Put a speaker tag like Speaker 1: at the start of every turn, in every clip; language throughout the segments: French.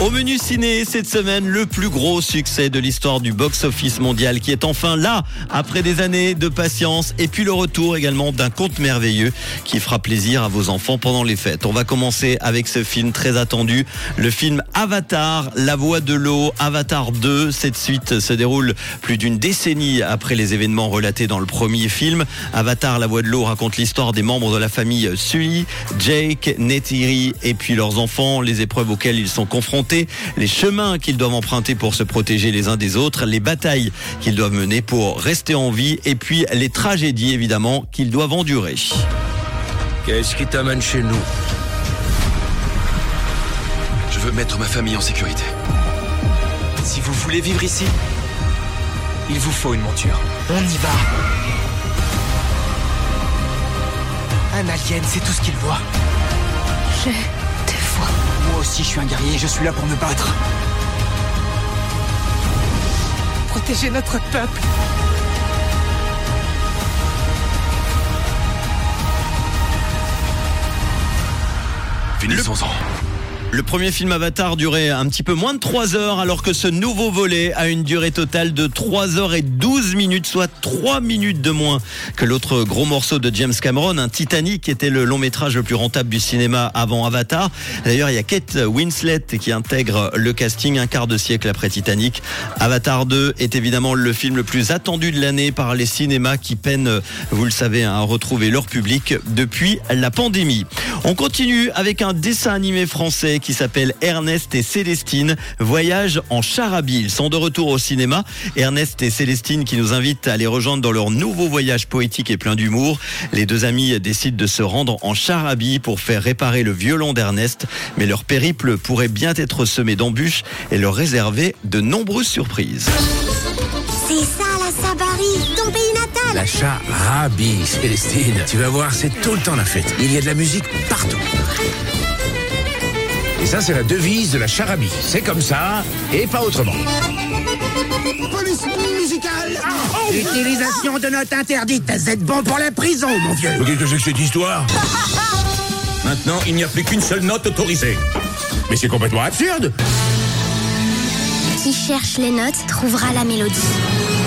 Speaker 1: Au menu ciné cette semaine, le plus gros succès de l'histoire du box-office mondial qui est enfin là après des années de patience et puis le retour également d'un conte merveilleux qui fera plaisir à vos enfants pendant les fêtes. On va commencer avec ce film très attendu, le film Avatar, La Voix de l'eau, Avatar 2. Cette suite se déroule plus d'une décennie après les événements relatés dans le premier film. Avatar, La Voix de l'eau raconte l'histoire des membres de la famille Sui, Jake, Neytiri et puis leurs enfants, les épreuves auxquelles ils sont confrontés les chemins qu'ils doivent emprunter pour se protéger les uns des autres, les batailles qu'ils doivent mener pour rester en vie et puis les tragédies évidemment qu'ils doivent endurer.
Speaker 2: Qu'est-ce qui t'amène chez nous?
Speaker 3: Je veux mettre ma famille en sécurité.
Speaker 4: Si vous voulez vivre ici, il vous faut une monture. On y va. Un alien, c'est tout ce qu'il voit. Moi aussi, je suis un guerrier, je suis là pour me battre. Protéger notre peuple.
Speaker 3: Finissons-en.
Speaker 1: Le premier film Avatar durait un petit peu moins de 3 heures alors que ce nouveau volet a une durée totale de 3 heures et 12 minutes, soit 3 minutes de moins que l'autre gros morceau de James Cameron, un Titanic qui était le long métrage le plus rentable du cinéma avant Avatar. D'ailleurs, il y a Kate Winslet qui intègre le casting un quart de siècle après Titanic. Avatar 2 est évidemment le film le plus attendu de l'année par les cinémas qui peinent, vous le savez, à retrouver leur public depuis la pandémie. On continue avec un dessin animé français qui s'appelle Ernest et Célestine, voyage en charabie. Ils sont de retour au cinéma. Ernest et Célestine qui nous invitent à les rejoindre dans leur nouveau voyage poétique et plein d'humour. Les deux amis décident de se rendre en charabie pour faire réparer le violon d'Ernest. Mais leur périple pourrait bien être semé d'embûches et leur réserver de nombreuses surprises.
Speaker 5: C'est ça la Sabari, ton pays natal
Speaker 2: La charabie, Célestine. Tu vas voir, c'est tout le temps la fête. Il y a de la musique partout. Et ça, c'est la devise de la charabie. C'est comme ça et pas autrement.
Speaker 6: Police musicale
Speaker 7: Utilisation de notes interdites. Vous êtes bon pour la prison, mon vieux.
Speaker 2: Qu'est-ce que c'est que cette histoire Maintenant, il n'y a plus qu'une seule note autorisée. Mais c'est complètement absurde.
Speaker 5: Qui cherche les notes trouvera la mélodie.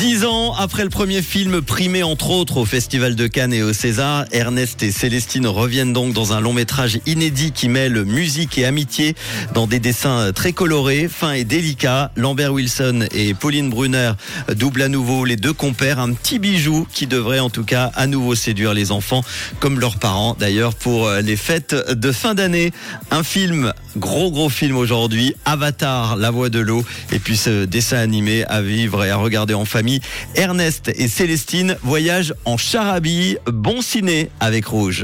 Speaker 1: Dix ans après le premier film primé entre autres au Festival de Cannes et au César, Ernest et Célestine reviennent donc dans un long métrage inédit qui mêle musique et amitié dans des dessins très colorés, fins et délicats. Lambert Wilson et Pauline Brunner doublent à nouveau les deux compères, un petit bijou qui devrait en tout cas à nouveau séduire les enfants comme leurs parents d'ailleurs pour les fêtes de fin d'année. Un film, gros gros film aujourd'hui, Avatar, la voix de l'eau et puis ce dessin animé à vivre et à regarder en famille. Ernest et Célestine voyagent en charabie. Bon ciné avec Rouge.